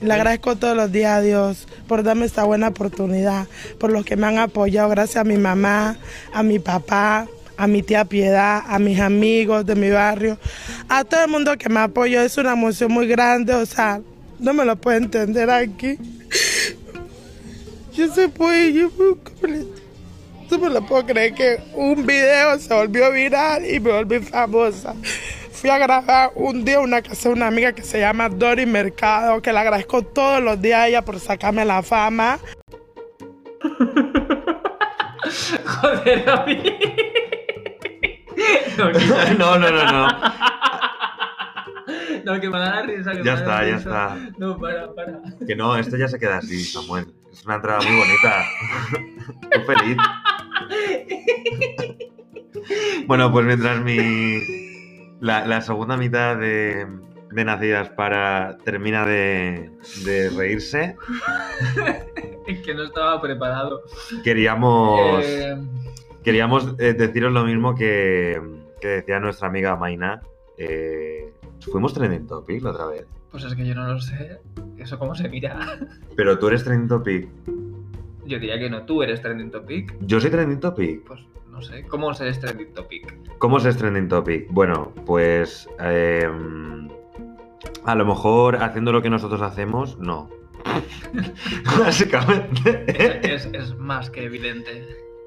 Le agradezco todos los días a Dios por darme esta buena oportunidad, por los que me han apoyado, gracias a mi mamá, a mi papá, a mi tía Piedad, a mis amigos de mi barrio, a todo el mundo que me apoyó. Es una emoción muy grande, o sea, no me lo puedo entender aquí. Yo se puede, yo no me lo puedo creer que un video se volvió viral y me volví famosa. Fui a grabar un día una casa de una amiga que se llama Dori Mercado, que le agradezco todos los días a ella por sacarme la fama. Joder, a mí. No, no, no, no. No, que me da la risa. Que Ya me está, ya risa. está. No, para, para. Que no, esto ya se queda así, Samuel. Es una entrada muy bonita. Estoy feliz. Bueno, pues mientras mi. La, la segunda mitad de, de Nacidas para termina de, de reírse, Es que no estaba preparado. queríamos. Eh, Queríamos eh, deciros lo mismo que, que decía nuestra amiga Maina. Eh, fuimos trending topic la otra vez. pues es que yo no lo sé. ¿Eso cómo se mira? Pero tú eres trending topic. Yo diría que no. Tú eres trending topic. Yo soy trending topic. Pues no sé. ¿Cómo eres trending topic? ¿Cómo es trending topic? Bueno, pues eh, a lo mejor haciendo lo que nosotros hacemos, no. Básicamente. Es, es- es más que evidente.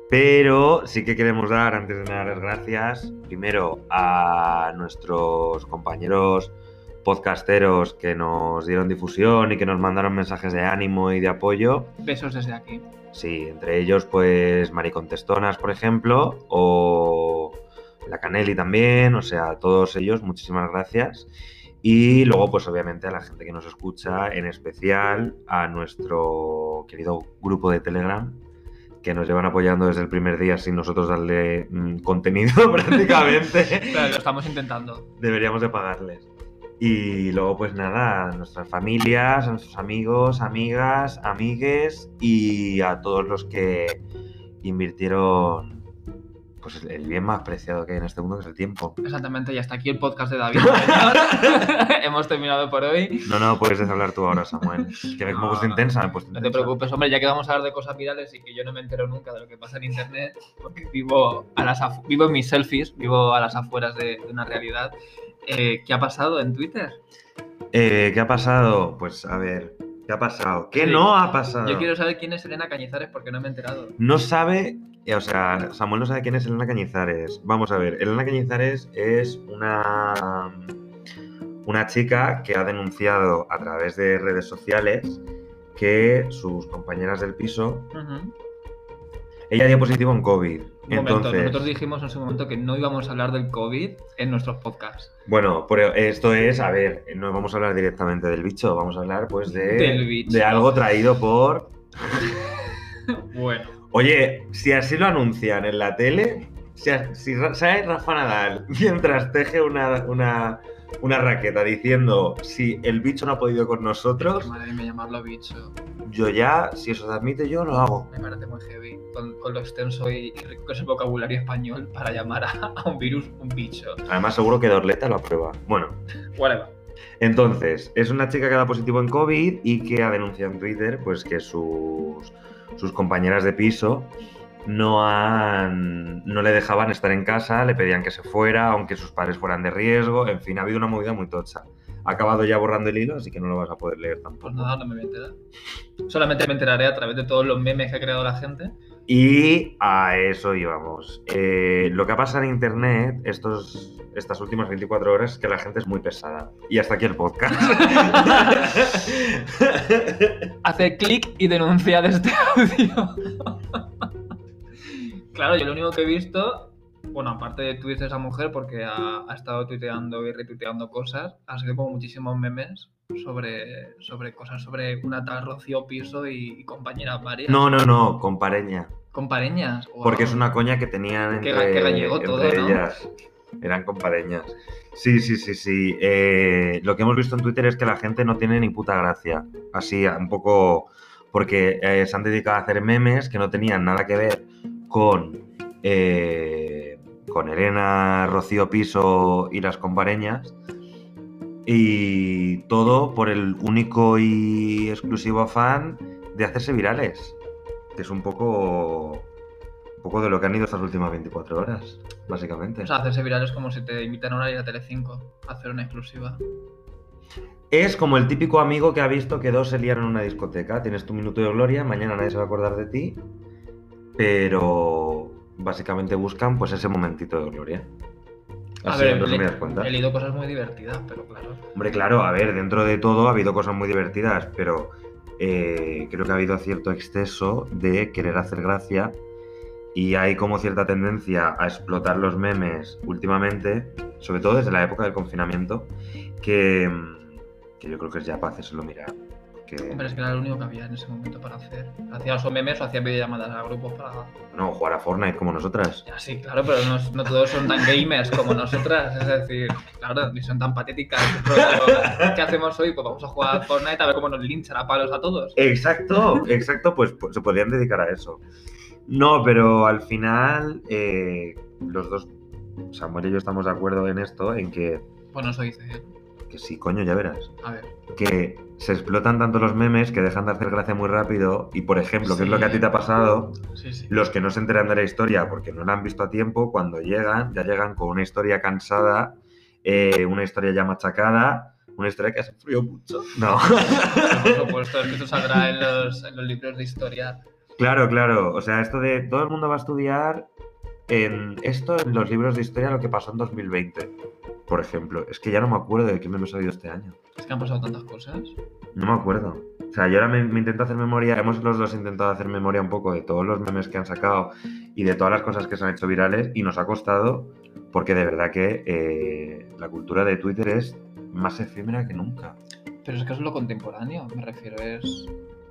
Pero sí que queremos dar, antes de nada, las gracias primero a nuestros compañeros podcasteros que nos dieron difusión y que nos mandaron mensajes de ánimo y de apoyo. Besos desde aquí. Sí, entre ellos, pues Maricontestonas, por ejemplo, o la Canelli también, o sea, todos ellos, muchísimas gracias. Y luego, pues obviamente a la gente que nos escucha, en especial a nuestro querido grupo de Telegram, que nos llevan apoyando desde el primer día sin nosotros darle mm, contenido prácticamente. Pero lo estamos intentando. Deberíamos de pagarles. Y luego, pues nada, a nuestras familias, a nuestros amigos, amigas, amigues y a todos los que invirtieron pues el bien más preciado que hay en este mundo, que es el tiempo. Exactamente, y hasta aquí el podcast de David. Hemos terminado por hoy. No, no, puedes hablar tú ahora, Samuel. Que me No, he puesto no, intensa, No te intensa. preocupes, hombre, ya que vamos a hablar de cosas virales y que yo no me entero nunca de lo que pasa en internet, porque vivo, a las vivo en mis selfies, vivo a las afueras de, de una realidad. Eh, ¿Qué ha pasado en Twitter? Eh, ¿Qué ha pasado? Pues a ver, ¿qué ha pasado? ¿Qué Sí. no ha pasado? Yo quiero saber quién es Elena Cañizares porque no me he enterado. No sabe, eh, o sea, Samuel no sabe quién es Elena Cañizares. Vamos a ver, Elena Cañizares es una, una chica que ha denunciado a través de redes sociales que sus compañeras del piso. Ella dio positivo en COVID. Un momento, Entonces, nosotros dijimos en su momento que no íbamos a hablar del COVID en nuestros podcasts. bueno, pero esto es, a ver, no vamos a hablar directamente del bicho, vamos a hablar pues de, Del bicho. de algo traído por... Bueno, Oye, si así lo anuncian en la tele, si, si sale Rafa Nadal mientras teje una, una, una raqueta diciendo si el bicho no ha podido con nosotros, madre mía, llamarlo bicho. yo ya, si eso se admite, yo lo hago. Me parece muy heavy con, con lo extenso y y rico que es el vocabulario español para llamar a, a un virus un bicho. Además, seguro que Dorleta lo aprueba. Bueno, Whatever. entonces, es una chica que da positivo en COVID y que ha denunciado en Twitter pues que sus, sus compañeras de piso no han no le dejaban estar en casa, le pedían que se fuera, aunque sus padres fueran de riesgo, en fin, ha habido una movida muy tocha. Ha acabado ya borrando el hilo, así que no lo vas a poder leer tampoco. Pues nada, no me voy a enterar. Solamente me enteraré a través de todos los memes que ha creado la gente. Y a eso íbamos. Eh, lo que ha pasado en internet estos, estas últimas 24 horas es que la gente es muy pesada. Y hasta aquí el podcast. Hace clic y denunciar este audio. claro, yo lo único que he visto, bueno, aparte de tweets de esa mujer, porque ha, ha estado tuiteando y retuiteando cosas, ha sido como muchísimos memes sobre, sobre cosas sobre una tal Rocío Piso y, y compañeras varias. no, no, no, con pareña. Compareñas. Porque es una coña que tenían entre, ga- qué gallego entre todo, ¿no? ellas. Eran compareñas. Sí, sí, sí, sí. Eh, lo que hemos visto en Twitter es que la gente no tiene ni puta gracia. Así, un poco. Porque eh, se han dedicado a hacer memes que no tenían nada que ver con. eh, con Elena, Rocío Piso y las compareñas. Y todo por el único y exclusivo afán de hacerse virales. Que es un poco. Un poco de lo que han ido estas últimas 24 horas, básicamente. O sea, hacerse viral es como si te invitan a ir a Telecinco a hacer una exclusiva. Es como el típico amigo que ha visto que dos se liaron en una discoteca. Tienes tu minuto de gloria, mañana nadie se va a acordar de ti, pero básicamente buscan pues ese momentito de gloria. A Así, ver, en he, resumidas cuentas. he leído cosas muy divertidas, pero claro. Hombre, claro, a ver, dentro de todo ha habido cosas muy divertidas, pero eh, creo que ha habido cierto exceso de querer hacer gracia y hay como cierta tendencia a explotar los memes últimamente, sobre todo desde la época del confinamiento, que, mm, que yo creo que es ya para hacérselo mirar. Porque, Hombre, es que era lo único que había en ese momento para hacer. Hacías o memes o hacías videollamadas a grupos para. no, jugar a Fortnite como nosotras. Ya, sí, claro, pero no, no todos son tan gamers como nosotras. Es decir, claro, ni son tan patéticas. Rollo, ¿Qué hacemos hoy? Pues vamos a jugar a Fortnite a ver cómo nos linchan a palos a todos. Exacto, exacto, pues, pues se podrían dedicar a eso. No, pero al final eh, los dos, Samuel y yo estamos de acuerdo en esto, en que, Bueno, eso dice él. Que sí, coño, ya verás. A ver. que se explotan tanto los memes que dejan de hacer gracia muy rápido y, por ejemplo, que es lo que a ti te ha pasado, Sí, sí. los que no se enteran de la historia porque no la han visto a tiempo, cuando llegan, ya llegan con una historia cansada, eh, una historia ya machacada, una historia que ha sufrido mucho. No. Por supuesto, es que eso saldrá en los, en los libros de historia. claro, claro. O sea, esto de todo el mundo va a estudiar en esto en los libros de historia lo que pasó en 2020, por ejemplo. Es que ya no me acuerdo de qué me he salido este año. Es que han pasado tantas cosas. No me acuerdo. O sea, yo ahora me, me intento hacer memoria, hemos los dos intentado hacer memoria un poco de todos los memes que han sacado y de todas las cosas que se han hecho virales y nos ha costado porque de verdad que eh, la cultura de Twitter es más efímera que nunca. Pero es que es lo contemporáneo, me refiero, es.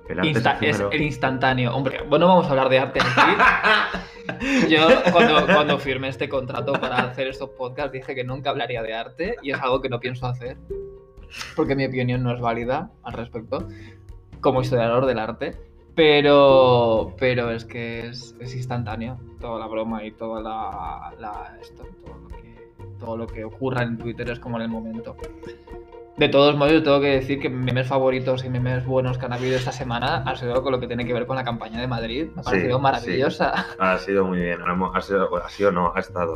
El arte Insta- es es el instantáneo. Hombre, bueno, vamos a hablar de arte aquí. Yo, cuando, cuando firmé este contrato para hacer estos podcasts, dije que nunca hablaría de arte y es algo que no pienso hacer. Porque mi opinión no es válida al respecto, como historiador del arte. Pero, pero es que es, es instantáneo toda la broma y toda la, la- esto, todo lo, que, todo lo que ocurra en Twitter es como en el momento. De todos modos, yo tengo que decir que memes favoritos y memes buenos que han habido esta semana ha sido con lo que tiene que ver con la campaña de Madrid. Me ha Sí, parecido sí. maravillosa. Ha sido muy bien. Ha sido, ha sido no, ha estado.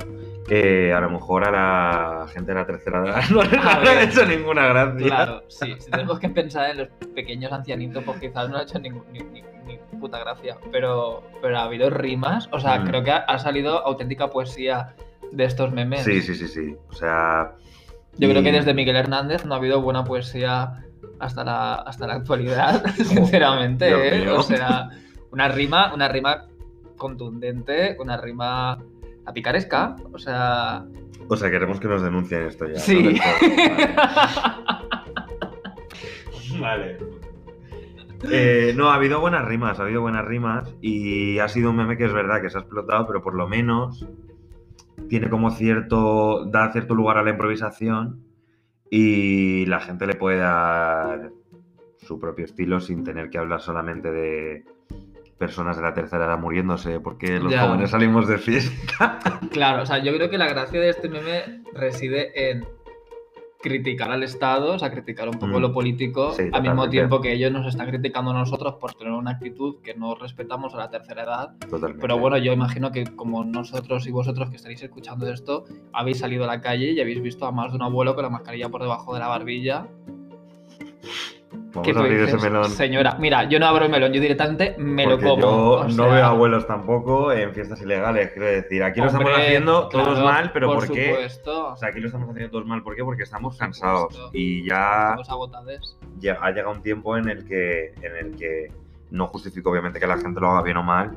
Eh, a lo mejor a la gente de la tercera edad no, le- ha hecho ninguna gracia. Claro, sí. Si tenemos que pensar en los pequeños ancianitos, pues quizás no ha hecho ningún- ni, ni- ni puta gracia. Pero, pero ha habido rimas. O sea, Mm. creo que ha, ha salido auténtica poesía de estos memes. Sí, sí, sí, sí. O sea. Yo creo que desde Miguel Hernández no ha habido buena poesía hasta la, hasta la actualidad, sinceramente. Dios ¿eh? O sea, una rima, una rima contundente, una rima a picaresca. O sea. O sea, queremos que nos denuncien esto ya. Sí. Vale. Eh, no, ha habido buenas rimas, ha habido buenas rimas y ha sido un meme que es verdad que se ha explotado, pero por lo menos tiene como cierto, da cierto lugar a la improvisación y la gente le puede dar su propio estilo sin tener que hablar solamente de personas de la tercera edad muriéndose porque los Ya. jóvenes salimos de fiesta. Claro, o sea, yo creo que la gracia de este meme reside en criticar al Estado, o sea, criticar un poco Mm. lo político, Sí, al mismo tiempo que ellos nos están criticando a nosotros por tener una actitud que no respetamos a la tercera edad. Totalmente. Pero bueno, yo imagino que como nosotros y vosotros que estaréis escuchando esto, habéis salido a la calle y habéis visto a más de un abuelo con la mascarilla por debajo de la barbilla. Vamos a abrir dices, ese melón. Señora, mira, yo no abro el melón, yo directamente me lo como. Yo o no veo abuelos tampoco en fiestas ilegales, quiero decir. Aquí lo estamos haciendo todos mal, pero ¿por, por qué? supuesto. O sea, aquí lo estamos haciendo todos mal, ¿por qué? Porque estamos cansados. Y ya, Estamos agotados. ya ha llegado un tiempo en el que en el que no justifico obviamente que la gente lo haga bien o mal,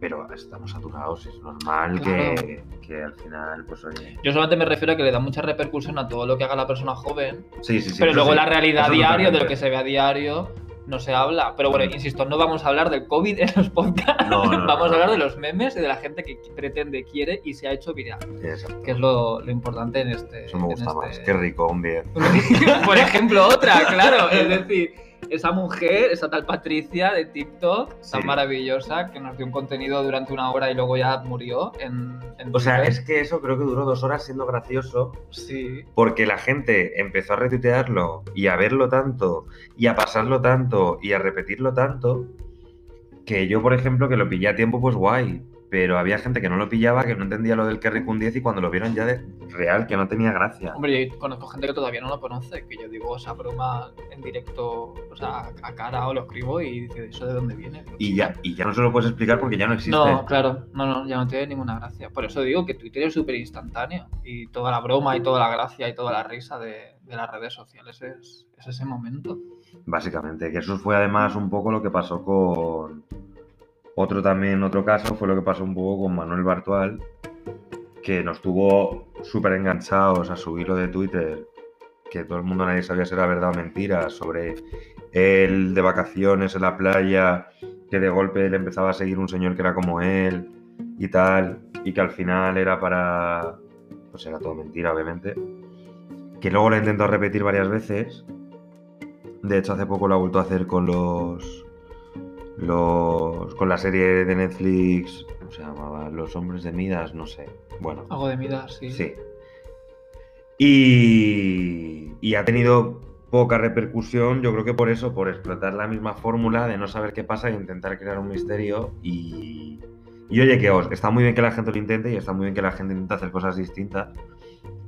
pero estamos saturados y es normal que, que al final, pues oye. Yo solamente me refiero a que le da mucha repercusión a todo lo que haga la persona joven, Sí, sí, sí. pero luego sí. la realidad Eso diario, de lo que se ve a diario, no se habla. Pero bueno, Mm. insisto, no vamos a hablar del COVID en los podcasts. No, vamos no. a hablar de los memes y de la gente que pretende, quiere y se ha hecho viral, Exacto. que es lo, lo importante en este. Eso me gusta este- más. Qué rico, un 10. Por ejemplo, otra, claro. Es decir, esa mujer, esa tal Patricia de TikTok, tan maravillosa, que nos dio un contenido durante una hora y luego ya murió en, en O sea, es que eso creo que duró dos horas siendo gracioso Sí. porque la gente empezó a retuitearlo y a verlo tanto y a pasarlo tanto y a repetirlo tanto que yo, por ejemplo, que lo pillé a tiempo, pues guay. Pero había gente que no lo pillaba, que no entendía lo del Kerry Kun 10 y cuando lo vieron ya de real, que no tenía gracia. Hombre, yo conozco gente que todavía no lo conoce, que yo digo esa broma en directo, o sea, a cara o lo escribo y dice, ¿eso de dónde viene? Y ya, y ya no se lo puedes explicar porque ya no existe. No, claro, no, no, ya no tiene ninguna gracia. Por eso digo que Twitter es súper instantáneo y toda la broma y toda la gracia y toda la risa de, de las redes sociales es, es ese momento. Básicamente, que eso fue además un poco lo que pasó con otro también, otro caso, fue lo que pasó un poco con Manuel Bartual, que nos tuvo súper enganchados a su hilo de Twitter, que todo el mundo nadie sabía si era verdad o mentira, sobre él de vacaciones en la playa, que de golpe le empezaba a seguir un señor que era como él y tal, y que al final era para... pues era todo mentira, obviamente. Que luego lo ha intentado repetir varias veces, de hecho, hace poco lo ha vuelto a hacer con los. Los con la serie de Netflix. ¿Cómo se llamaba? Los hombres de Midas, no sé. Bueno, Algo de Midas, sí. sí. Y, y ha tenido poca repercusión, yo creo que por eso, por explotar la misma fórmula de no saber qué pasa e intentar crear un misterio. Y, y oye, que os, está muy bien que la gente lo intente y está muy bien que la gente intente hacer cosas distintas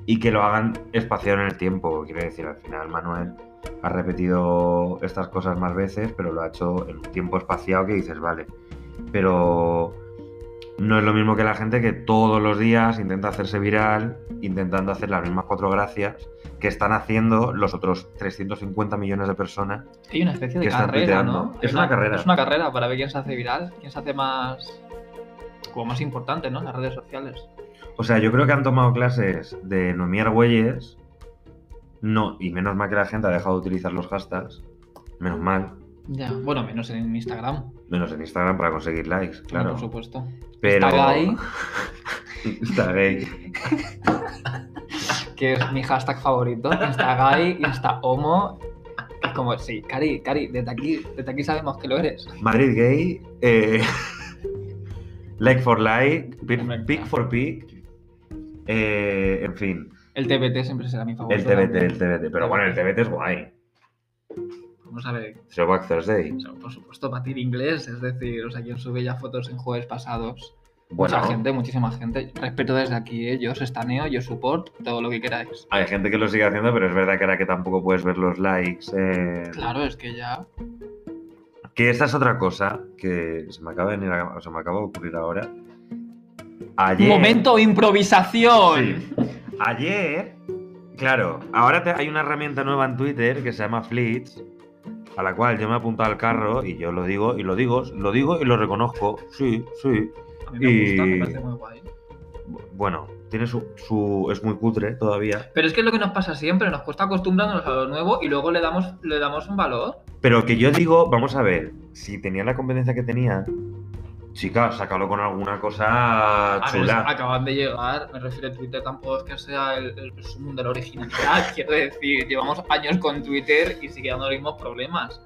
y que lo hagan espaciado en el tiempo. Quiero decir, al final Manuel ha repetido estas cosas más veces, pero lo ha hecho en un tiempo espaciado que dices, vale. Pero no es lo mismo que la gente que todos los días intenta hacerse viral, intentando hacer las mismas cuatro gracias que están haciendo los otros 350 millones de personas. Hay una especie de carrera. ¿no? Es una carrera. Es una carrera para ver quién se hace viral, quién se hace más. como más importante, ¿no? En las redes sociales. O sea, yo creo que han tomado clases de Noemí Argüelles. No, y menos mal que la gente ha dejado de utilizar los hashtags. Menos mal. Ya, bueno, menos en Instagram, Menos en Instagram para conseguir likes, claro. por supuesto. Pero... Está gay. Está gay. que es mi hashtag favorito. Insta gay, Insta homo. Es como, sí, Cari, Cari, desde aquí, desde aquí sabemos que lo eres. Madrid gay. eh, like for like. Pic, Hombre, pic claro. for pic. eh, en fin. El TBT siempre será mi El favorito. TBT, también. el TBT. Pero bueno, el TBT es guay. Vamos a ver, Throwback Thursday. o sea, por supuesto, batir inglés, es decir, o sea, quien sube ya fotos en jueves pasados. Bueno, Mucha gente, muchísima gente. Respeto desde aquí, ¿eh? yo os estaneo, yo support, todo lo que queráis. hay gente que lo sigue haciendo, pero es verdad que ahora que tampoco puedes ver los likes. eh, Claro, es que ya. Que esa es otra cosa que se me acaba de, venir a- se me acaba de ocurrir ahora. Ayer. ¡Momento improvisación! Sí. Ayer, claro, ahora te- hay una herramienta nueva en Twitter que se llama Fleets, a la cual yo me he apuntado al carro y yo lo digo y lo digo, lo digo y lo reconozco. Sí, sí. A mí me gusta, me parece muy guay. Bu- Bueno, tiene su, su- es muy cutre todavía, Pero es que es lo que nos pasa siempre, nos cuesta acostumbrarnos a lo nuevo y luego le damos, le damos un valor. pero que yo digo, vamos a ver, si tenía la competencia que tenía, chica, sácalo con alguna cosa A ver, chula. acaban de llegar, me refiero a Twitter, tampoco es que sea el, el de la originalidad, quiero decir, llevamos años con Twitter y sigue dando los mismos problemas.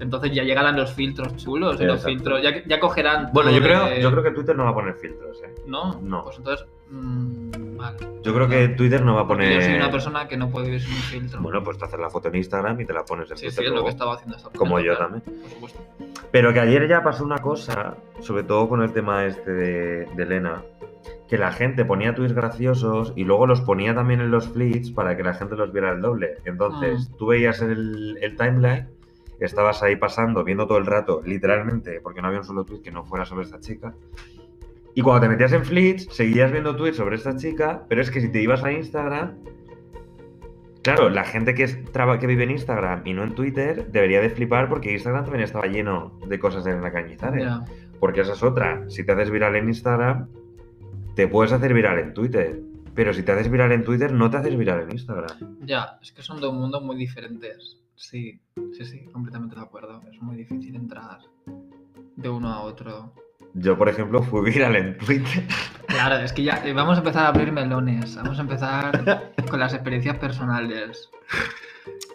Entonces ya llegarán los filtros chulos los filtros, ya, ya cogerán. Bueno, yo creo, de- yo creo que Twitter no va a poner filtros, ¿eh? ¿No? No. Pues entonces. mm, Yo creo que Twitter no va a Porque poner... yo soy una persona que no puede vivir sin un filtro. Bueno, pues te haces la foto en Instagram y te la pones en sí, sí, Twitter es lo que estaba haciendo esta Como yo claro, también. Por supuesto. Pero que ayer ya pasó una cosa, sobre todo con el tema este de, de Elena, que la gente ponía tweets graciosos y luego los ponía también en los fleets para que la gente los viera el doble. Entonces, Mm. tú veías el, el timeline, estabas ahí pasando, viendo todo el rato, literalmente, porque no había un solo tweet que no fuera sobre esta chica. Y cuando te metías en fleets, seguías viendo tweets sobre esta chica, pero es que si te ibas a Instagram, Claro, la gente que, es, traba- que vive en Instagram y no en Twitter debería de flipar porque Instagram también estaba lleno de cosas de la Cañizares. Porque esa es otra. Si te haces viral en Instagram, te puedes hacer viral en Twitter. Pero si te haces viral en Twitter, no te haces viral en Instagram. Ya, es que son dos mundos muy diferentes. Sí, sí, sí, completamente de acuerdo. Es muy difícil entrar de uno a otro. Yo, por ejemplo, fui viral en Twitter. Claro, es que ya eh, vamos a empezar a abrir melones. Vamos a empezar con las experiencias personales.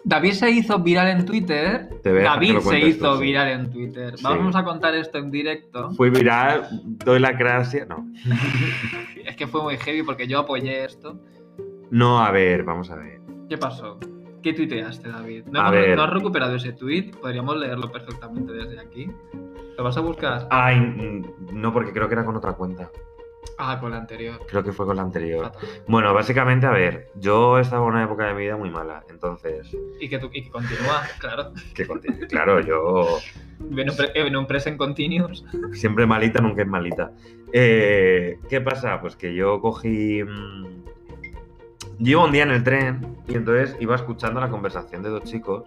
David se hizo viral en Twitter. David se hizo sí. viral en Twitter. Sí. Vamos a contar esto en directo. Fui viral, doy la gracia. No. Es que fue muy heavy porque yo apoyé esto. No, a ver, vamos a ver. ¿Qué pasó? ¿Qué tuiteaste, David? ¿No, A hemos- ver. no has recuperado ese tweet? Podríamos leerlo perfectamente desde aquí. ¿Lo vas a buscar? Ay, mm, no, porque creo que era con otra cuenta. Ah, con la anterior. Creo que fue con la anterior. Fatal. Bueno, básicamente, a ver, yo estaba en una época de mi vida muy mala, entonces, Y que, tú- y que continúa, claro. que conti- claro, yo En un, pre- en un present continuous. siempre malita, nunca es malita. Eh, ¿Qué pasa? Pues que yo cogí... mm, Iba un día en el tren y entonces iba escuchando la conversación de dos chicos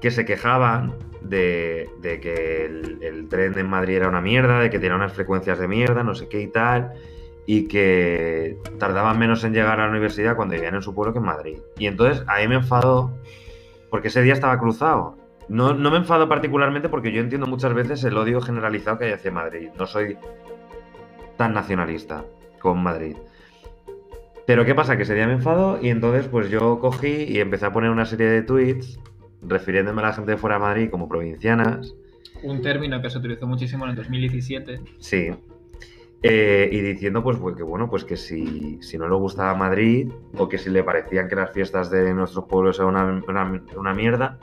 que se quejaban de, que el, tren en Madrid era una mierda, de que tenía unas frecuencias de mierda, no sé qué y tal, y que tardaban menos en llegar a la universidad cuando vivían en su pueblo que en Madrid. Y entonces a mí me enfadó porque ese día estaba cruzado. No, no me enfado particularmente porque yo entiendo muchas veces el odio generalizado que hay hacia Madrid. No soy tan nacionalista con Madrid. Pero ¿qué pasa? Que ese día me enfado y entonces pues yo cogí y empecé a poner una serie de tweets refiriéndome a la gente de fuera de Madrid como provincianas. Un término que se utilizó muchísimo en el 2017. Sí. Eh, y diciendo pues, pues, que bueno, pues que si, si no le gustaba Madrid o que si le parecían que las fiestas de nuestros pueblos eran una, una- una mierda,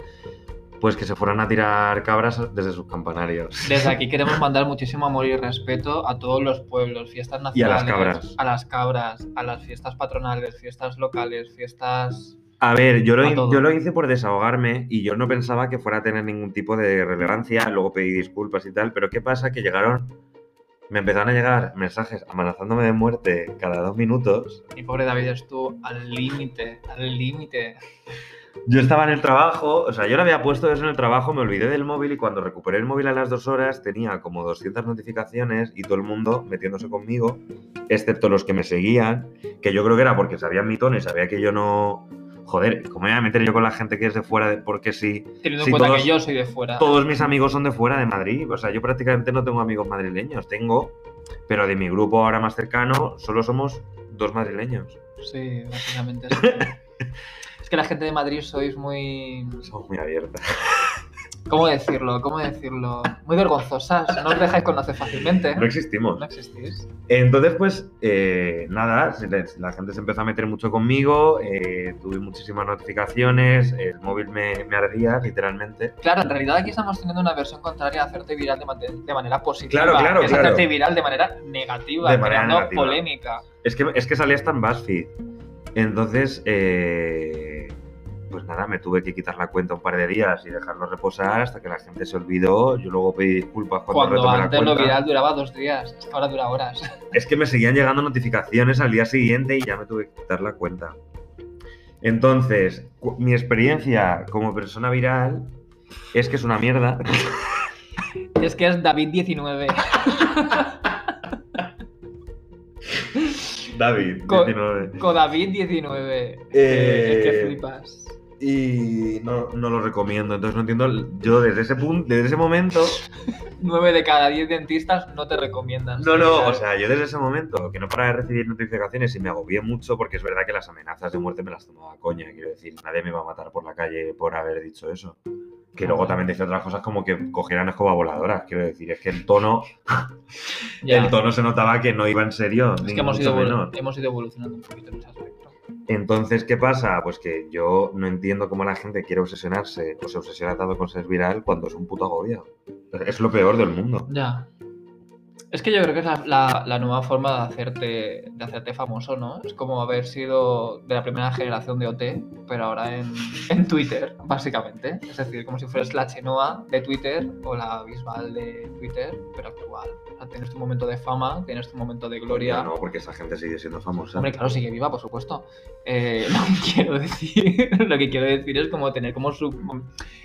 pues que se fueran a tirar cabras desde sus campanarios. Desde aquí queremos mandar muchísimo amor y respeto a todos los pueblos, fiestas Y a nacionales. las cabras. A las cabras, a las fiestas patronales, fiestas locales, fiestas. A ver, yo lo, A hi- todo. yo lo hice por desahogarme y yo no pensaba que fuera a tener ningún tipo de relevancia. Luego pedí disculpas y tal, pero ¿qué pasa? Que llegaron, me empezaron a llegar mensajes amenazándome de muerte cada dos minutos. Mi pobre David estuvo al límite, al límite. Yo estaba en el trabajo, o sea, yo lo había puesto eso en el trabajo, me olvidé del móvil y cuando recuperé el móvil a las dos horas tenía como 200 notificaciones y todo el mundo metiéndose conmigo, excepto los que me seguían, que yo creo que era porque sabían mi tono y sabía que yo no... Joder, ¿cómo me voy a meter yo con la gente que es de fuera? De... Porque si Teniendo en cuenta todos- que yo soy de fuera. todos mis amigos son de fuera de Madrid, o sea, yo prácticamente no tengo amigos madrileños, tengo, pero de mi grupo ahora más cercano solo somos dos madrileños. Sí, básicamente sí. Es que la gente de Madrid sois muy. Somos muy abiertas. ¿Cómo decirlo? ¿Cómo decirlo? Muy vergonzosas. No os dejáis conocer fácilmente. No existimos. No existís. Entonces, pues, eh, nada, la gente se empezó a meter mucho conmigo, eh, tuve muchísimas notificaciones, el móvil me, me ardía, literalmente. Claro, en realidad aquí estamos teniendo una versión contraria a hacerte viral de, man- de manera positiva. Claro, claro, es claro. hacerte viral de manera negativa, De manera creando negativa. polémica. Es que, es que salía hasta en BuzzFeed. Entonces, eh, pues nada, me tuve que quitar la cuenta un par de días y dejarlo reposar hasta que la gente se olvidó. Yo luego pedí disculpas cuando, Cuando retomé la antes lo cuenta. viral duraba dos días, es que ahora dura horas. Es que me seguían llegando notificaciones al día siguiente y ya me tuve que quitar la cuenta. Entonces, mi experiencia como persona viral es que es una mierda. Es que es David19. David, Co- 19. Con David19. Eh, Es que flipas. Y no, no lo recomiendo. Entonces no entiendo. Yo desde ese punto, desde ese momento. 9 de cada 10 dentistas no te recomiendan. No, no, o sea, yo desde ese momento que no para de recibir notificaciones y me agobié mucho porque es verdad que las amenazas de muerte me las tomaba coña. Quiero decir, nadie me va a matar por la calle por haber dicho eso. Que luego también decía otras cosas como que cogieran escoba voladoras. Quiero decir, es que el tono, el tono se notaba que no iba en serio. Es ni que hemos mucho ido, menos. hemos ido evolucionando un poquito en ese aspecto. Entonces, ¿qué pasa? Pues que yo no entiendo cómo la gente quiere obsesionarse o se obsesiona tanto con ser viral cuando es un puto agobio. Es lo peor del mundo. Ya. Es que yo creo que es la, la- la nueva forma de hacerte, de hacerte famoso, ¿no? Es como haber sido de la primera generación de OT, pero ahora en, en Twitter, básicamente. Es decir, como si fueras la Chenoa de Twitter o la Bisbal de Twitter, pero actual. Tienes tu momento de fama, tienes tu momento de gloria. No, porque esa gente sigue siendo famosa. Hombre, claro, sigue viva, por supuesto. Eh, lo que quiero decir, lo que quiero decir es como tener como su.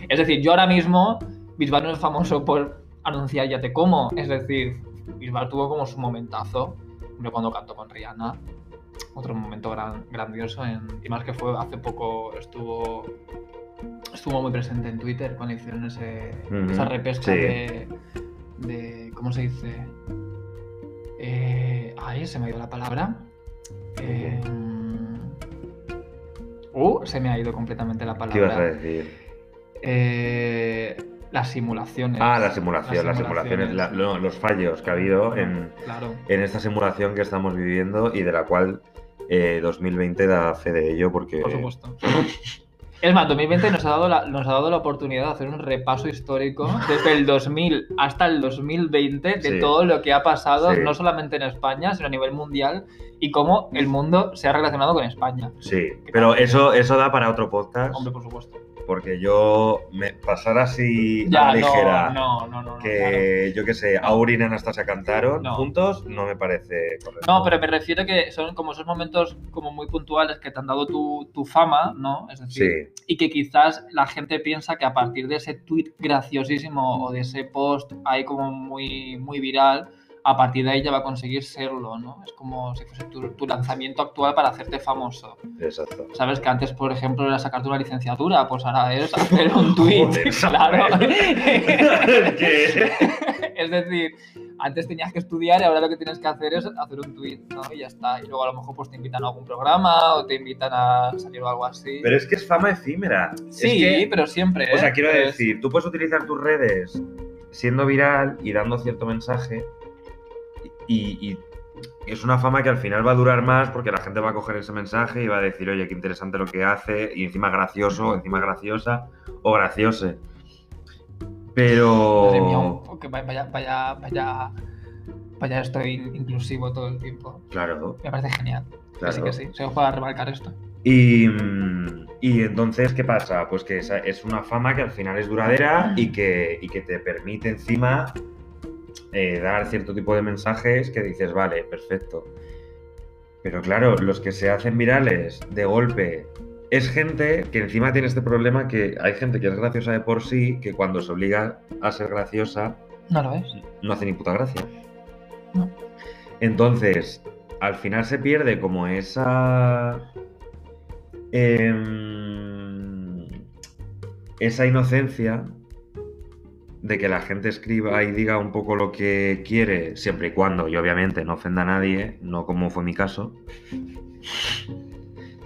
Es decir, yo ahora mismo, Bisbal no es famoso por anunciar ya te como. Es decir, Bisbal tuvo como su momentazo. Cuando cantó con Rihanna. Otro momento gran- grandioso. En, y más que fue hace poco estuvo. Estuvo muy presente en Twitter cuando hicieron ese, esa repesca sí. de, de ¿cómo se dice? Eh, ay, se me ha ido la palabra. Eh, uh, se me ha ido completamente la ¿Qué ibas a palabra. decir? Eh, las simulaciones. Ah, la simulación, las simulaciones, simulaciones. la- no, los fallos que ha habido en, Claro. en esta simulación que estamos viviendo y de la cual eh, 2020 da fe de ello porque... Por supuesto. Es más, 2020 nos ha, dado la, nos ha dado la oportunidad de hacer un repaso histórico desde el 2000 hasta el 2020 de Sí. todo lo que ha pasado, Sí. no solamente en España, sino a nivel mundial, y cómo el mundo se ha relacionado con España. Sí, pero eso, eso da para otro podcast Hombre, por supuesto. Porque yo me pasar así a la ligera no, no, no, no. que claro. yo qué sé, Aurin y Anastasia cantaron juntos, no me parece correcto. No, pero me refiero que son como esos momentos como muy puntuales que te han dado tu, tu fama, ¿no? Es decir, Sí, y que quizás la gente piensa que a partir de ese tweet graciosísimo o de ese post ahí como muy, muy viral, a partir de ahí ya va a conseguir serlo, ¿no? Es como si fuese tu, tu lanzamiento actual para hacerte famoso. exacto. Sabes que antes, por ejemplo, era sacarte una licenciatura, pues ahora es hacer un tweet, Joder, claro. Es decir, antes tenías que estudiar y ahora lo que tienes que hacer es hacer un tweet, ¿no? Y ya está. Y luego a lo mejor pues te invitan a algún programa o te invitan a salir o algo así. Pero es que es fama efímera. Es sí, que- pero siempre. O sea, ¿eh? quiero decir, tú puedes utilizar tus redes siendo viral y dando cierto mensaje y, y es una fama que al final va a durar más porque la gente va a coger ese mensaje y va a decir, oye, qué interesante lo que hace y encima gracioso, encima graciosa o graciose. Pero... Madre mía, que vaya, vaya, vaya, vaya, estoy inclusivo todo el tiempo. Claro, Me parece genial. Claro. Sí, que sí. Se os puede remarcar esto. Y, y entonces, ¿qué pasa? Pues que es una fama que al final es duradera y que, y que te permite encima eh, dar cierto tipo de mensajes que dices, vale, perfecto. Pero claro, los que se hacen virales de golpe es gente que encima tiene este problema que hay gente que es graciosa de por sí, que cuando se obliga a ser graciosa ¿No lo ves? no hace ni puta gracia. No. Entonces, al final se pierde como esa. em, esa inocencia de que la gente escriba y diga un poco lo que quiere, siempre y cuando, y obviamente no ofenda a nadie, no como fue mi caso.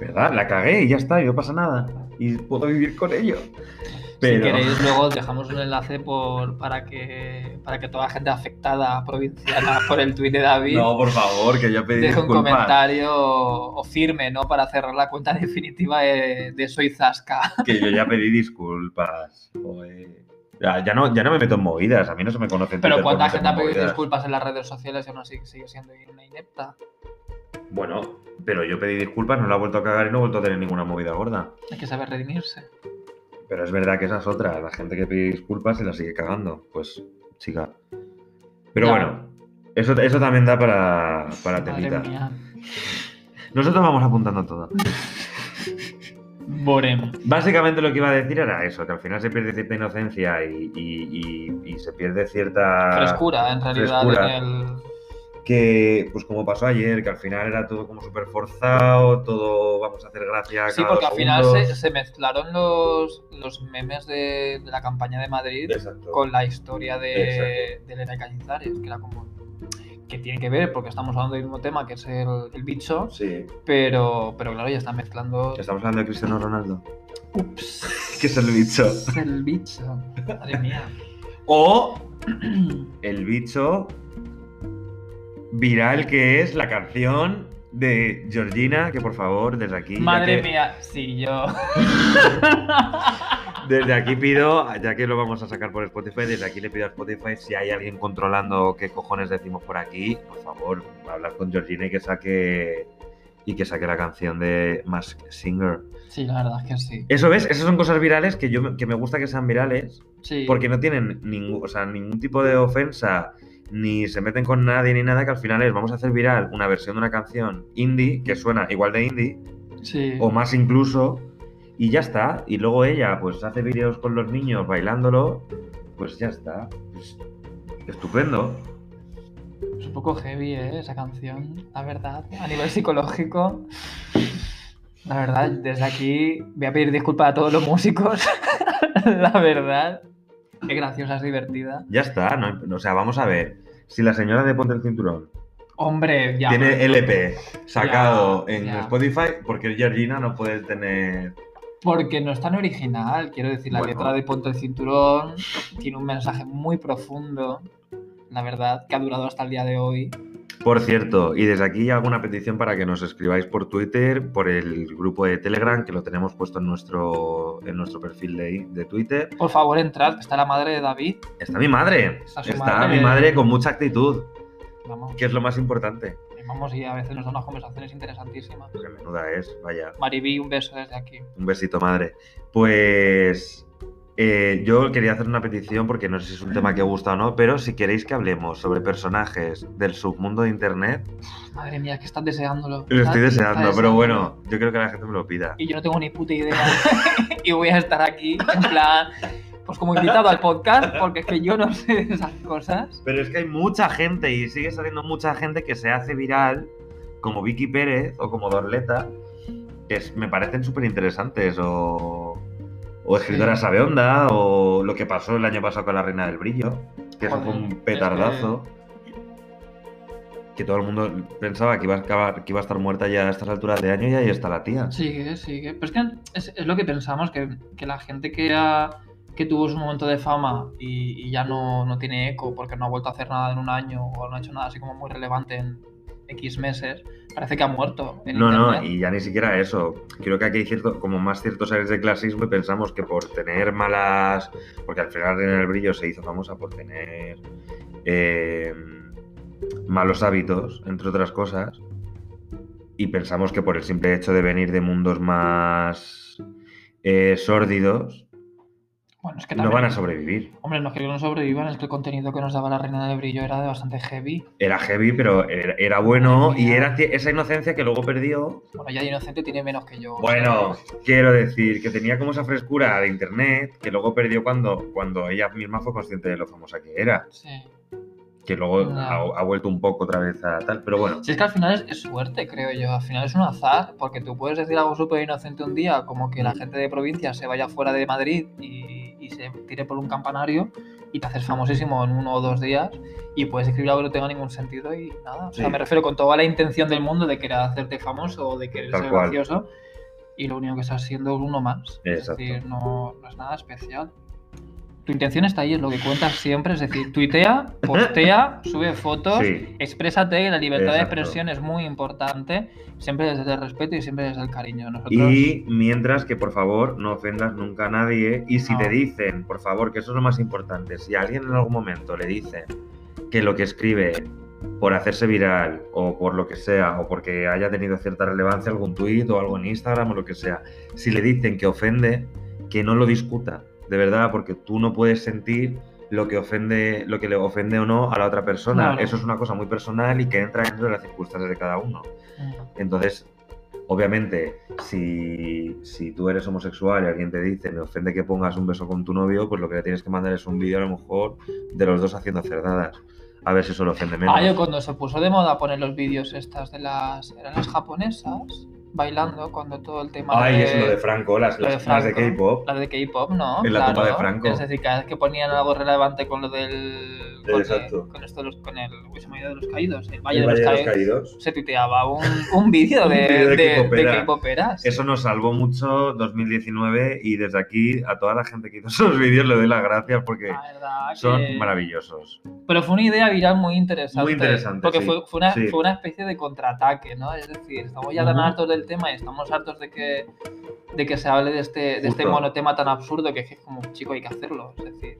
¿Verdad? La cagué y ya está, y no pasa nada. Y puedo vivir con ello. Pero... Si queréis, luego dejamos un enlace por, para, que, para que toda la gente afectada provinciana por el tuit de David No, por favor, que yo pedí deje un disculpas. comentario o firme, ¿no? Para cerrar la cuenta definitiva de, de Soy Zasca. que yo ya pedí disculpas. Joder. Ya, ya no, ya no me meto en movidas, a mí no se me conoce Pero ¿cuánta gente ha pedido disculpas en las redes sociales y aún así sigue siendo una inepta? Bueno, pero yo pedí disculpas, no la he vuelto a cagar y no he vuelto a tener ninguna movida gorda. Hay que saber redimirse. Pero es verdad que esa es otra, la gente que pide disculpas y la sigue cagando. Pues, chica. Pero Ya. bueno, eso, eso también da para, para mía. Nosotros vamos apuntando todo. Borem. Básicamente lo que iba a decir era eso, que al final se pierde cierta inocencia y, y- y- y se pierde cierta... Frescura, en realidad, frescura. en el... que, pues como pasó ayer, que al final era todo como súper forzado, todo vamos a hacer gracia. Sí, cada porque al final se, mezclaron los, los memes de, de la campaña de Madrid Exacto. con la historia de, Exacto. de Cañizares, que era como que tiene que ver porque estamos hablando del mismo tema que es el, el bicho, Sí. pero, pero claro, ya están mezclando. Estamos hablando de Cristiano Ronaldo. Ups, Que es el bicho. es el bicho. Madre mía. O el bicho viral que es la canción de Georgina, que por favor, desde aquí. Madre que- mía, sí, yo. Desde aquí pido, ya que lo vamos a sacar por Spotify, desde aquí le pido a Spotify si hay alguien controlando qué cojones decimos por aquí, por favor, hablar con Georgina y que saque y que saque la canción de Mask Singer. Sí, la verdad es que sí. Eso ves, esas son cosas virales que yo que me gusta que sean virales Sí. porque no tienen ningún, o sea, ningún tipo de ofensa ni se meten con nadie ni nada que al final es vamos a hacer viral una versión de una canción indie que suena igual de indie sí. o más incluso, y ya está. Y luego ella, pues hace vídeos con los niños bailándolo, pues ya está. Pues, estupendo. Es un poco heavy, ¿eh? Esa canción, la verdad. A nivel psicológico, la verdad, desde aquí voy a pedir disculpas a todos los músicos. la verdad. Es graciosa, es divertida. Ya está, no, o sea, vamos a ver. Si la señora de Ponte el Cinturón Hombre, ya. tiene LP sacado Ya, en ya. Spotify, porque Georgina no puede tener. Porque no es tan original, quiero decir, la Bueno. letra de Ponte el Cinturón tiene un mensaje muy profundo, la verdad, que ha durado hasta el día de hoy. Por cierto, y desde aquí hago una petición para que nos escribáis por Twitter, por el grupo de Telegram, que lo tenemos puesto en nuestro, en nuestro perfil de, de Twitter. Por favor, entrad, está la madre de David. Está mi madre. Está su Está madre. mi madre con mucha actitud, Vamos, que es lo más importante. vamos y a veces nos da unas conversaciones interesantísimas. Que menuda es, vaya. Mariví, un beso desde aquí. Un besito, madre. Pues eh, yo quería hacer una petición porque no sé si es un tema que gusta o no, pero si queréis que hablemos sobre personajes del submundo de Internet, Madre mía, es que estás deseándolo. lo estoy deseando, pero bueno, yo creo que la gente me lo pida. Y yo no tengo ni puta idea. y voy a estar aquí, en plan, pues como invitado al podcast, porque es que yo no sé de esas cosas. Pero es que hay mucha gente y sigue saliendo mucha gente que se hace viral, como Vicky Pérez o como Dorleta, que es- me parecen súper interesantes, o, o escritora Sí. Sabionda, o lo que pasó el año pasado con la Reina del Brillo, que eso fue un es petardazo. Que todo el mundo pensaba que iba, a acabar, que iba a estar muerta ya a estas alturas de año y ahí está la tía. Sigue, sigue. Pero es que es, es lo que pensamos, que, que la gente que, ha- que tuvo su momento de fama y, y ya no, no tiene eco porque no ha vuelto a hacer nada en un año o no ha hecho nada así como muy relevante en X meses, parece que ha muerto. En No, no, y ya ni siquiera eso. Creo que aquí hay cierto, como más ciertos aires de clasismo y pensamos que por tener malas. Porque al final en el brillo se hizo famosa por tener eh, malos hábitos, entre otras cosas. Y pensamos que por el simple hecho de venir de mundos más eh, sórdidos, Bueno, es que no van a sobrevivir. Hombre, no es que no sobrevivan, es que el contenido que nos daba la Reina de Brillo era de bastante heavy. Era heavy, pero era, era bueno y era esa inocencia que luego perdió Bueno, ya de inocente tiene menos que yo. Bueno, quiero decir que tenía como esa frescura de internet que luego perdió cuando, cuando ella misma fue consciente de lo famosa que era. Sí. Que luego ha, ha vuelto un poco otra vez a tal. Pero bueno, Si es que al final es, es suerte, creo yo. Al final es un azar, porque tú puedes decir algo súper inocente un día, como que la gente de provincia se vaya fuera de Madrid y, y se tire por un campanario y te haces famosísimo en uno o dos días y puedes escribir algo que no tenga ningún sentido y nada. O sea, Sí. me refiero con toda la intención del mundo de querer hacerte famoso o de querer Tal ser cual. gracioso y lo único que estás siendo es uno más. Exacto. Es decir, no, no es nada especial. Tu intención está ahí, es lo que cuentas siempre, es decir, tuitea, postea, sube fotos, sí, Exprésate, la libertad de expresión es muy importante, siempre desde el respeto y siempre desde el cariño. Nosotros, Y mientras que por favor no ofendas nunca a nadie. Y si No. te dicen, por favor, que eso es lo más importante, si a alguien en algún momento le dicen que lo que escribe por hacerse viral o por lo que sea, o porque haya tenido cierta relevancia algún tuit o algo en Instagram o lo que sea, si le dicen que ofende, que no lo discuta, de verdad, porque tú no puedes sentir lo que ofende, lo que le ofende o no a la otra persona. Claro. Eso es una cosa muy personal y que entra dentro de las circunstancias de cada uno. Entonces, obviamente, si, si tú eres homosexual y alguien te dice, me ofende que pongas un beso con tu novio, pues lo que le tienes que mandar es un vídeo a lo mejor de los dos haciendo cerdadas. A ver si eso le ofende menos. Ah, yo cuando se puso de moda poner los vídeos estas de las... ¿Eran las japonesas? Bailando, cuando todo el tema Ay, de... es lo de Franco, las, lo de las, las de Franco. K-pop. Las de K-pop, ¿no? En la tumba de Franco. Es decir, cada vez que ponían algo relevante con lo del... Con, Exacto. con esto de los, con el... se me ha ido de los caídos. El Valle, El de, los Valle de los Caídos. Caídos. Se tuiteaba un, un vídeo de, de de, de K-poperas. Eso nos salvó mucho 2019 y desde aquí a toda la gente que hizo esos vídeos le doy las gracias porque La son que- maravillosos. Pero fue una idea viral muy interesante. Muy interesante, Porque sí, fue, fue, una, sí. fue una especie de contraataque, ¿no? Es decir, estamos ya tan hartos del tema y estamos hartos de que, de que se hable de este, de este monotema tan absurdo que es que es como, chico, hay que hacerlo. Es decir,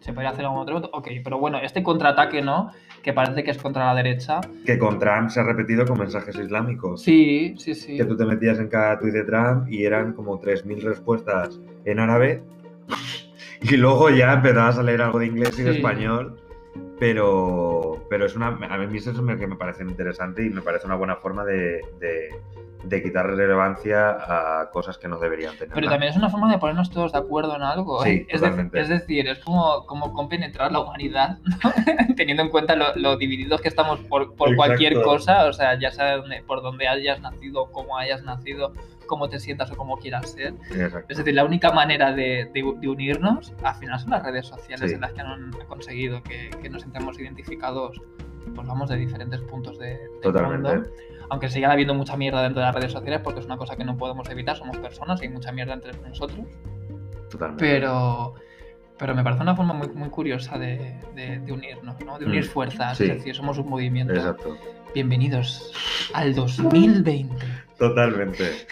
se podría hacer algún otro. Ok, pero bueno, este contraataque, ¿no? Que parece que es contra la derecha. Que con Trump se ha repetido con mensajes islámicos. Sí, sí, sí. que tú te metías en cada tuit de Trump y eran como 3.000 respuestas en árabe y luego ya empezabas a leer algo de inglés y de Sí. español Pero, pero es una, a mí eso es lo que me parece interesante y me parece una buena forma de, de, de quitar relevancia a cosas que no deberían tener. Pero también es una forma de ponernos todos de acuerdo en algo. Sí, ¿eh? es, de- es decir, es como, como compenetrar la humanidad, ¿no? teniendo en cuenta lo, lo divididos que estamos por, por cualquier cosa, o sea, ya sea por donde hayas nacido, cómo hayas nacido, cómo te sientas o cómo quieras ser. Exacto. Es decir, la única manera de, de- de unirnos, al final, son las redes sociales Sí. en las que han conseguido que, que nos sintamos identificados, pues vamos, de diferentes puntos de, del Totalmente. mundo. Aunque siga habiendo mucha mierda dentro de las redes sociales, porque es una cosa que no podemos evitar, somos personas y hay mucha mierda entre nosotros. Totalmente. Pero, pero me parece una forma muy, muy curiosa de, de- de unirnos, ¿no? De unir Mm, fuerzas, sí. es decir, somos un movimiento. Exacto. Bienvenidos al 2020. Totalmente.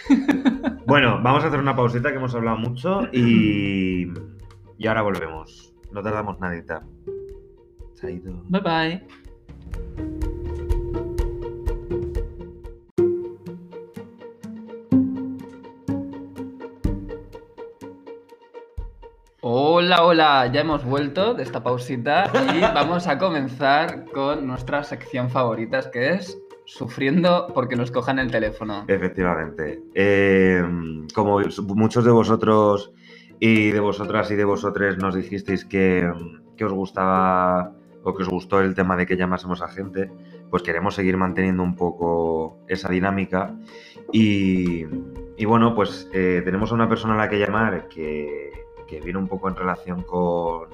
bueno, vamos a hacer una pausita que hemos hablado mucho y, y ahora volvemos. No tardamos nadita. Se ha ido. Bye bye. Hola, hola, ya hemos vuelto de esta pausita y vamos a comenzar con nuestra sección favorita, que es sufriendo porque nos cojan el teléfono. Efectivamente. Eh, como muchos de vosotros y de vosotras y de vosotres nos dijisteis que, os gustaba o que os gustó el tema de que llamásemos a gente, pues queremos seguir manteniendo un poco esa dinámica. Y, y bueno, pues eh, tenemos a una persona a la que llamar que, que viene un poco en relación con,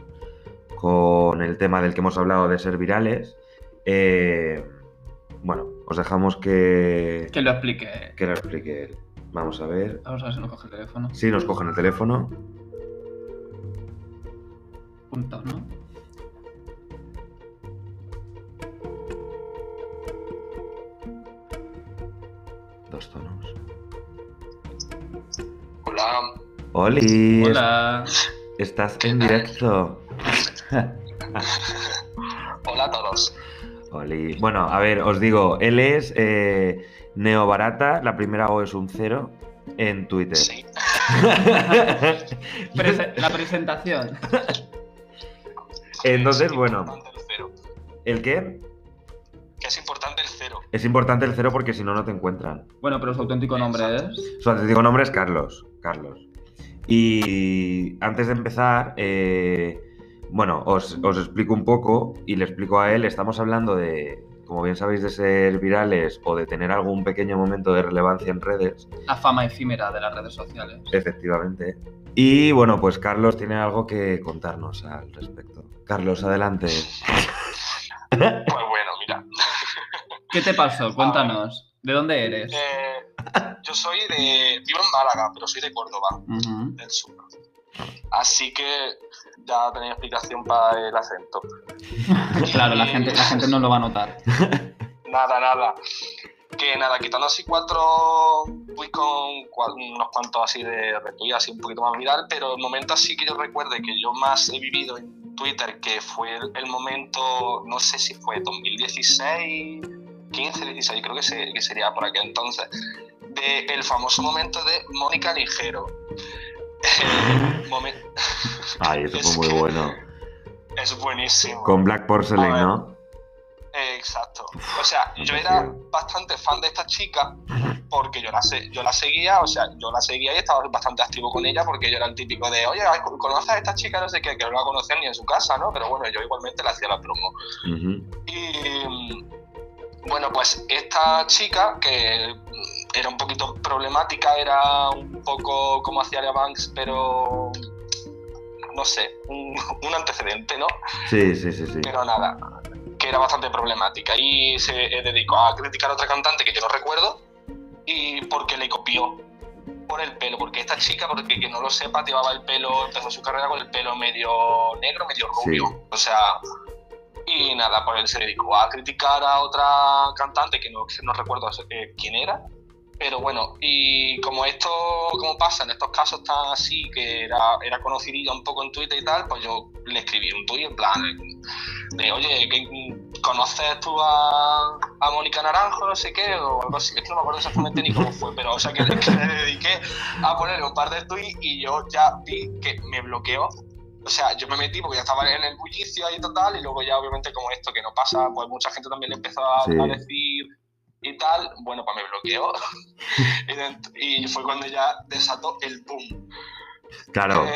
con el tema del que hemos hablado de ser virales. Eh, bueno, os dejamos que, Que lo explique. que lo explique él. Vamos a ver. Vamos a ver si nos coge el teléfono. Sí, nos cogen el teléfono. Punto, ¿no? Dos tonos. Hola, ¡Oli! Hola. Estás en directo. hola a todos. Oli. Bueno, a ver, os digo, él es eh, Neo Barata, la primera O es un cero en Twitter. Sí, la presentación. Entonces, es bueno, importante el cero. ¿el qué? Que es importante el cero. Es importante el cero porque si no, no te encuentran. Bueno, pero su auténtico nombre es. Su auténtico nombre es Carlos. Carlos. Y antes de empezar, eh, bueno, os, os explico un poco y le explico a él. Estamos hablando de, como bien sabéis, de ser virales o de tener algún pequeño momento de relevancia en redes, La fama efímera de las redes sociales. efectivamente. Y bueno, pues Carlos tiene algo que contarnos al respecto. Carlos, adelante. Pues bueno, mira. ¿Qué te pasó? Cuéntanos. ¿De dónde eres? eh, yo soy de. Vivo en Málaga, pero soy de Córdoba, del sur. Así que ya tenéis explicación para el acento. Claro, la gente, la gente no lo va a notar. Nada, nada. Que nada, quitando así cuatro, fui con unos cuantos así de retweets, así un poquito más viral, pero el momento así que yo recuerde que yo más he vivido en Twitter, que fue el, el momento, no sé si fue 2016, 15, 16, creo que, se- que sería por aquel entonces, de el famoso momento de Mónica Ligero. Momen- Ay, eso Es fue muy que- bueno. es buenísimo. Con Black Porcelain. ¿no? Eh, Exacto. O sea, yo era bastante fan de esta chica porque yo la, se- yo la seguía, o sea, yo la seguía y estaba bastante activo con ella porque yo era el típico de, oye, ¿conoces a esta chica? No sé qué, que no la conocía ni en su casa, ¿no? Pero bueno, yo igualmente le hacía la promo. Y bueno, pues esta chica que mm, era un poquito problemática, era un poco como hacía Aria Banks, pero no sé, un, un antecedente, ¿no? Sí, sí, sí, sí. pero nada, que era bastante problemática. Y se eh, dedicó a criticar a otra cantante que yo no recuerdo, y porque le copió por el pelo, porque esta chica, porque que no lo sepa, llevaba el pelo, empezó su carrera con el pelo medio negro, medio rubio. Sí. O sea, y nada, pues él se dedicó a criticar a otra cantante que no, no recuerdo eh, quién era. Pero bueno, y como esto, como pasa en estos casos tan así, que era, era conocidilla un poco en Twitter y tal, pues yo le escribí un tuit en plan de, oye, que ¿conoces tú a, a Mónica Naranjo, no sé qué? O algo así. Es que no me acuerdo exactamente ni cómo fue, pero o sea que, que le dediqué a ponerle un par de tweets y yo ya vi que me bloqueó o sea, yo me metí porque ya estaba en el bullicio ahí total y luego ya obviamente como esto que no pasa, pues mucha gente también empezó a, Sí. a decir y tal, bueno, pues me bloqueó. y, fue cuando ya desató el boom. Claro, Eh,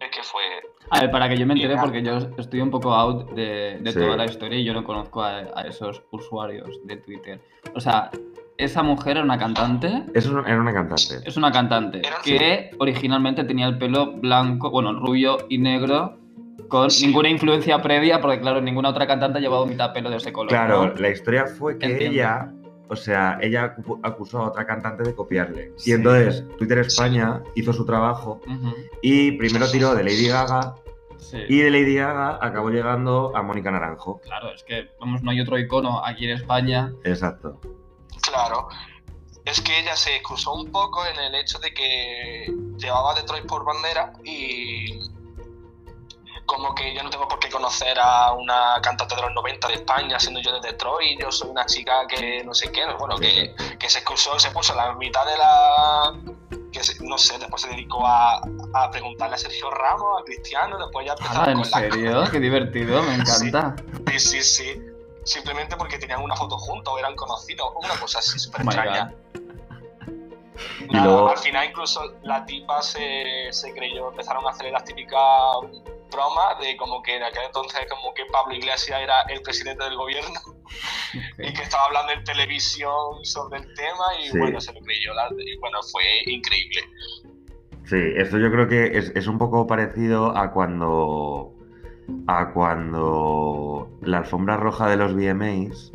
es que fue... A ver, para que yo me entere, porque yo estoy un poco out de, de Sí. toda la historia y yo no conozco a, a esos usuarios de Twitter. O sea, esa mujer era una cantante. eso no- era una cantante. Es una cantante Era- que originalmente tenía el pelo blanco, bueno, rubio y negro, con Sí. ninguna influencia previa, porque claro, ninguna otra cantante ha llevado mitad pelo de ese color. Claro, ¿no? la historia fue que Entiendo. ella, o sea, ella acu- acusó a otra cantante de copiarle. Sí. Y entonces Twitter España hizo su trabajo y primero tiró de Lady Gaga sí. y de Lady Gaga acabó llegando a Mónica Naranjo. Claro, es que vamos, no hay otro icono aquí en España. Exacto. Claro. Es que ella se excusó un poco en el hecho de que llevaba Detroit por bandera y como que yo no tengo por qué conocer a una cantante de los 90 de España siendo yo de Detroit, yo soy una chica que no sé qué, bueno, que, que se excusó, se puso la mitad de la... que se- no sé, después se dedicó a, a preguntarle a Sergio Ramos, a Cristiano, después ya Ah, empezaron ¿En con la serio? Qué divertido, me encanta. Sí, sí, sí. Simplemente porque tenían una foto juntos o eran conocidos, una cosa así súper Oh extraña. Nada, luego- Al final incluso la tipa se, se creyó, empezaron a hacer las típicas bromas de como que en aquel entonces como que Pablo Iglesias era el presidente del gobierno y que estaba hablando en televisión sobre el tema y Sí. bueno, se lo creyó. la- y bueno, fue increíble. Sí, esto yo creo que es, es un poco parecido a cuando a cuando la alfombra roja de los VMAs,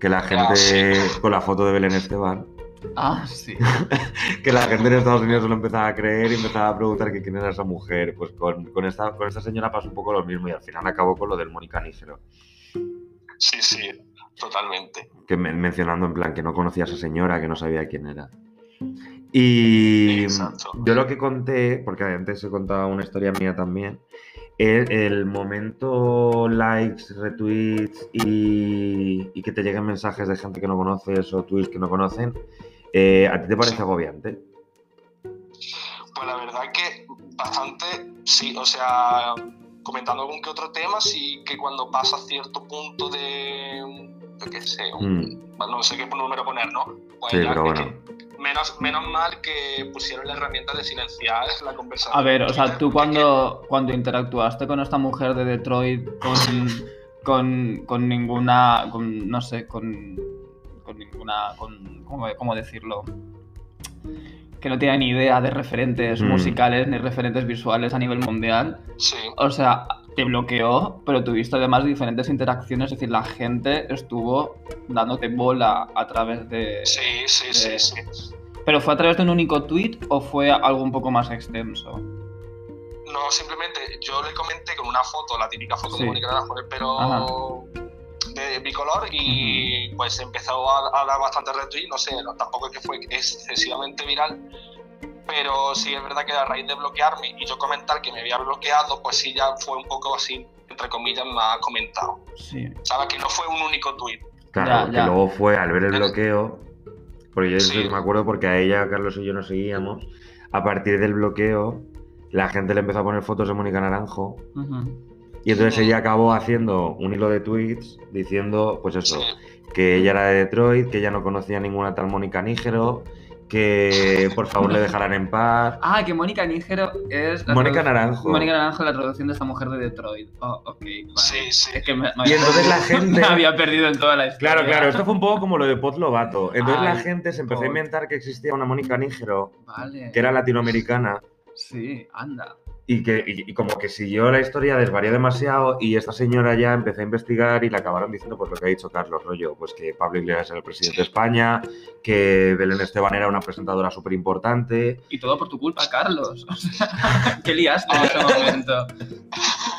que la gente Ah, sí. con la foto de Belén Esteban, Ah, sí. que la gente en Estados Unidos se lo empezaba a creer y empezaba a preguntar que quién era esa mujer. Pues con, con esta, con esta señora pasó un poco lo mismo y al final acabó con lo del Mónica Nígero. Sí, sí, totalmente. Que men- mencionando en plan que no conocía a esa señora, que no sabía quién era. Y Exacto. yo lo que conté, porque antes he contado una historia mía también, el, el momento likes, retweets y, y que te lleguen mensajes de gente que no conoces o tweets que no conocen, eh, ¿a ti te parece agobiante? Pues la verdad que bastante, sí, o sea, comentando algún que otro tema, sí que cuando pasa cierto punto de, yo qué sé, un- no sé qué número poner, ¿no? Pues Mm. Sí, pero bueno. que menos, menos mal que pusieron la herramienta de silenciar la conversación. A ver, o sea, tú cuando, cuando interactuaste con esta mujer de Detroit con, con, con ninguna, con, no sé, con, con ninguna, con, ¿cómo, cómo decirlo? Que no tiene ni idea de referentes Mm. musicales ni referentes visuales a nivel mundial. Sí, O sea, te bloqueó, pero tuviste además diferentes interacciones, es decir, la gente estuvo dándote bola a través de... sí, sí, sí, sí. ¿Pero fue a través de un único tweet o fue algo un poco más extenso? No, simplemente yo le comenté con una foto, la típica foto Sí. de Mónica Naranjo, pelo Ajá. de bicolor y pues empezó a, a dar bastante retweet, no sé, no, tampoco es que fue excesivamente viral, pero sí es verdad que a raíz de bloquearme y yo comentar que me había bloqueado, pues sí ya fue un poco así, entre comillas, más comentado. Sí. ¿Sabes? Que no fue un único tweet. Claro, Ya, que luego fue al ver el bloqueo, porque yo Sí. me acuerdo porque a ella, Carlos y yo nos seguíamos, a partir del bloqueo, la gente le empezó a poner fotos de Mónica Naranjo y entonces ella acabó haciendo un hilo de tweets diciendo, pues eso, Sí. que ella era de Detroit, que ella no conocía ninguna tal Mónica Nígero, que por favor le dejaran en paz. Ah, que Mónica Nígero es... la Mónica Naranjo. Mónica Naranjo, la traducción de esta mujer de Detroit. Oh, ok. vale. Sí, sí. Es que me, me Y entonces la gente- Me había perdido en toda la historia. Claro, claro, esto fue un poco como lo de Pot Lobato. Entonces la gente se empezó a inventar que existía una Mónica Nígero, Vale. que era latinoamericana, Sí, anda. Y que y, y como que siguió la historia, desvarió demasiado y esta señora ya empezó a investigar y le acabaron diciendo pues lo que ha dicho Carlos Rollo, pues que Pablo Iglesias era el presidente de España, que Belén Esteban era una presentadora súper importante. Y todo por tu culpa, Carlos. O sea, ¿Qué liaste en ese momento?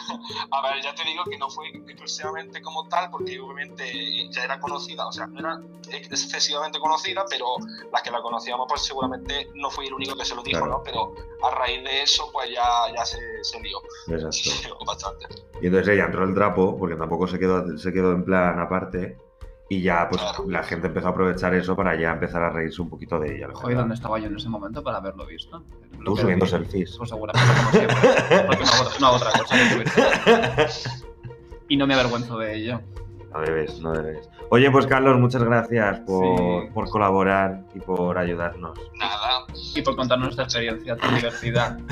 A ver, ya te digo que no fue exclusivamente como tal, porque obviamente ya era conocida, o sea, no era excesivamente conocida, pero las que la conocíamos, pues seguramente no fui el único que se lo dijo, Claro. ¿no? Pero a raíz de eso, pues ya, ya se, se lió. Exacto. Se lió bastante. Y entonces ella entró el trapo, porque tampoco se quedó, se quedó en plan aparte, Y ya, pues Claro. la gente empezó a aprovechar eso para ya empezar a reírse un poquito de ella. Joder. ¿dónde estaba yo en ese momento para haberlo visto? Lo Tú subiendo vi, selfies. Pues seguramente como siempre. Porque no hago, otra cosa que subir selfies. Y no me avergüenzo de ello. No debes, no debes. Oye, pues Carlos, muchas gracias por, Sí. por colaborar y por ayudarnos. Nada. Y por contarnos nuestra experiencia tan divertida.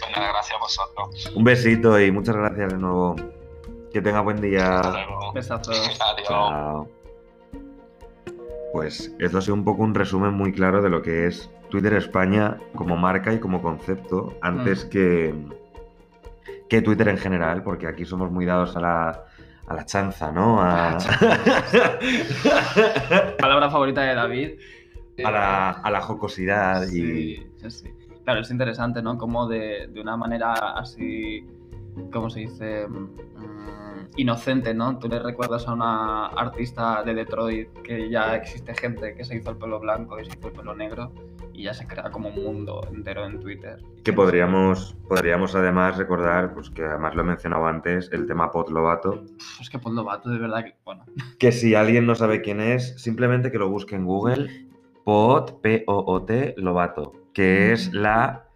Pues nada, gracias a vosotros. Un besito y muchas gracias de nuevo. Que tenga buen Hasta día. luego. Besazos. Adiós. Chao. Pues esto ha sido un poco un resumen muy claro de lo que es Twitter España como marca y como concepto, antes Mm. que, que Twitter en general, porque aquí somos muy dados a la, a la chanza, ¿no? A, Palabra favorita de David. a la, a la jocosidad y... Sí, sí, sí. Claro, es interesante, ¿no? Como de, de una manera así, ¿cómo se dice? Mm, inocente, ¿no? Tú le recuerdas a una artista de Detroit que ya existe gente que se hizo el pelo blanco y se hizo el pelo negro y ya se crea como un mundo entero en Twitter. Que podríamos, podríamos además recordar, pues que además lo he mencionado antes, el tema Pot Lobato, Pff, Es que Paul Lovato, de verdad que, bueno, que si alguien no sabe quién es, simplemente que lo busque en Google, Pot, P-O-O-T, Lobato, que es la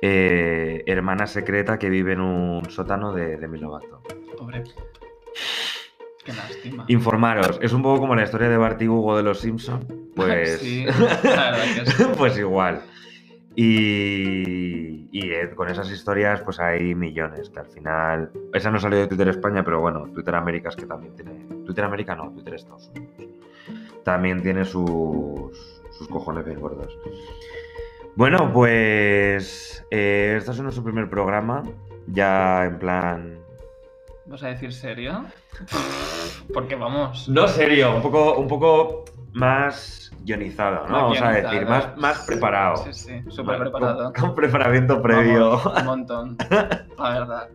eh, hermana secreta que vive en un sótano de Lovato. pobre. Qué lástima. Informaros, es un poco como la historia de Bart y Hugo de los Simpson, pues, Sí, pues igual. Y, y, eh, con esas historias, pues hay millones, que al final. Esa no salió de Twitter España, pero bueno, Twitter América es que también tiene. Twitter América no, Twitter Estados Unidos. También tiene sus, sus cojones bien gordos. Bueno, pues. eh, este es nuestro primer programa. Ya en plan. ¿Vas a decir serio? Porque vamos. No serio, un poco, un poco más guionizado, ¿no? Más Vamos a decir, más, más preparado. Sí, sí, súper preparado. Con, preparamiento previo. Vamos, un montón, la verdad.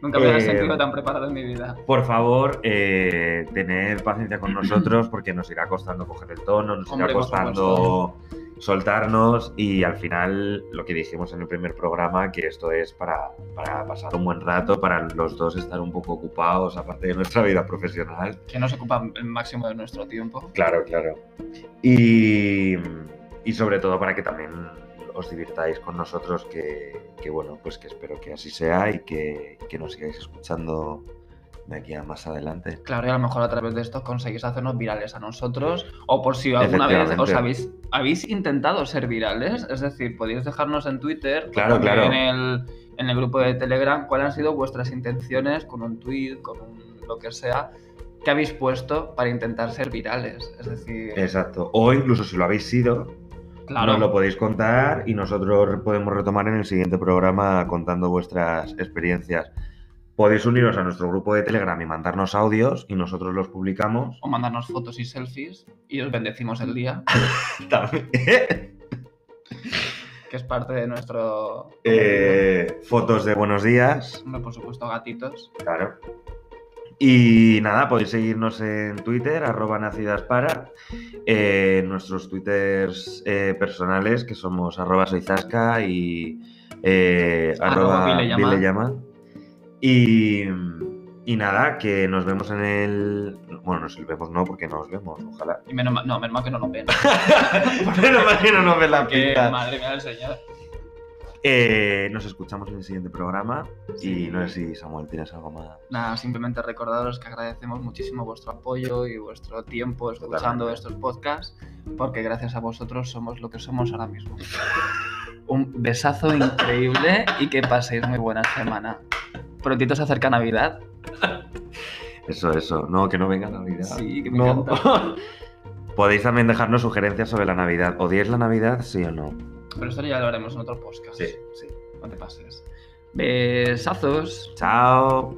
Nunca me había Eh, sentido tan preparado en mi vida. Por favor, eh, tened paciencia con nosotros porque nos irá costando coger el tono, nos Hombre, irá costando soltarnos y al final lo que dijimos en el primer programa, que esto es para, para pasar un buen rato, para los dos estar un poco ocupados aparte de nuestra vida profesional. Que nos ocupa el máximo de nuestro tiempo. Claro, claro. Y, y sobre todo para que también os divirtáis con nosotros, que, que bueno, pues que espero que así sea y que, que nos sigáis escuchando de aquí a más adelante. Claro, y a lo mejor a través de esto conseguís hacernos virales a nosotros. O por si alguna vez os habéis, habéis intentado ser virales. Es decir, podéis dejarnos en Twitter, Claro, claro. En, el, en el grupo de Telegram, cuáles han sido vuestras intenciones con un tweet, con un, lo que sea, que habéis puesto para intentar ser virales. Es decir, Exacto. O incluso si lo habéis sido, claro, nos lo podéis contar y nosotros podemos retomar en el siguiente programa contando vuestras experiencias. Podéis uniros a nuestro grupo de Telegram y mandarnos audios y nosotros los publicamos. o mandarnos fotos y selfies y os bendecimos el día, También. que es parte de nuestro... Eh, fotos de buenos días. Por supuesto, gatitos. Claro. Y nada, podéis seguirnos en Twitter, arroba nacidaspara, eh, en nuestros twitters eh, personales, que somos arroba soyzasca y eh, Arroba arroba. Y, y nada, que nos vemos en el... Bueno, nos vemos no, porque no nos vemos, ojalá. Y menos mal, no, menos mal que no nos ven. Menos mal que no nos ven la Que pinta. madre mía del señor. Eh, nos escuchamos en el siguiente programa Sí. y no sé si Samuel tienes algo más. Nada, simplemente recordaros que agradecemos muchísimo vuestro apoyo y vuestro tiempo escuchando Totalmente. estos podcasts, porque gracias a vosotros somos lo que somos ahora mismo. Un besazo increíble y que paséis muy buena semana. Prontito se acerca Navidad. Eso, eso. No, que no venga Navidad. Sí, que me No. encanta. Podéis también dejarnos sugerencias sobre la Navidad. ¿Odiáis la Navidad, sí o no? Pero esto ya lo haremos en otro podcast. sí. No te pases. Besazos. Chao.